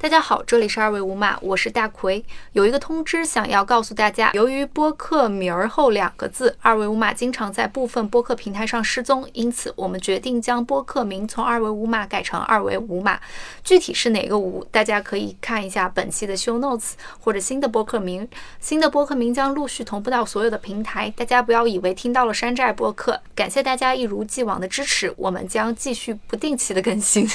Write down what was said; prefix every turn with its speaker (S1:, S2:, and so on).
S1: 大家好这里是二维无码我是大奎有一个通知想要告诉大家由于播客名儿后两个字二维无码经常在部分播客平台上失踪因此我们决定将播客名从二维无码改成二维无码。具体是哪个无大家可以看一下本期的 show notes 或者新的播客名新的播客名将陆续同步到所有的平台大家不要以为听到了山寨播客感谢大家一如既往的支持我们将继续不定期的更新。